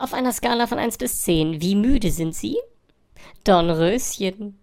Auf einer Skala von 1 bis 10, wie müde sind Sie? Dornröschen.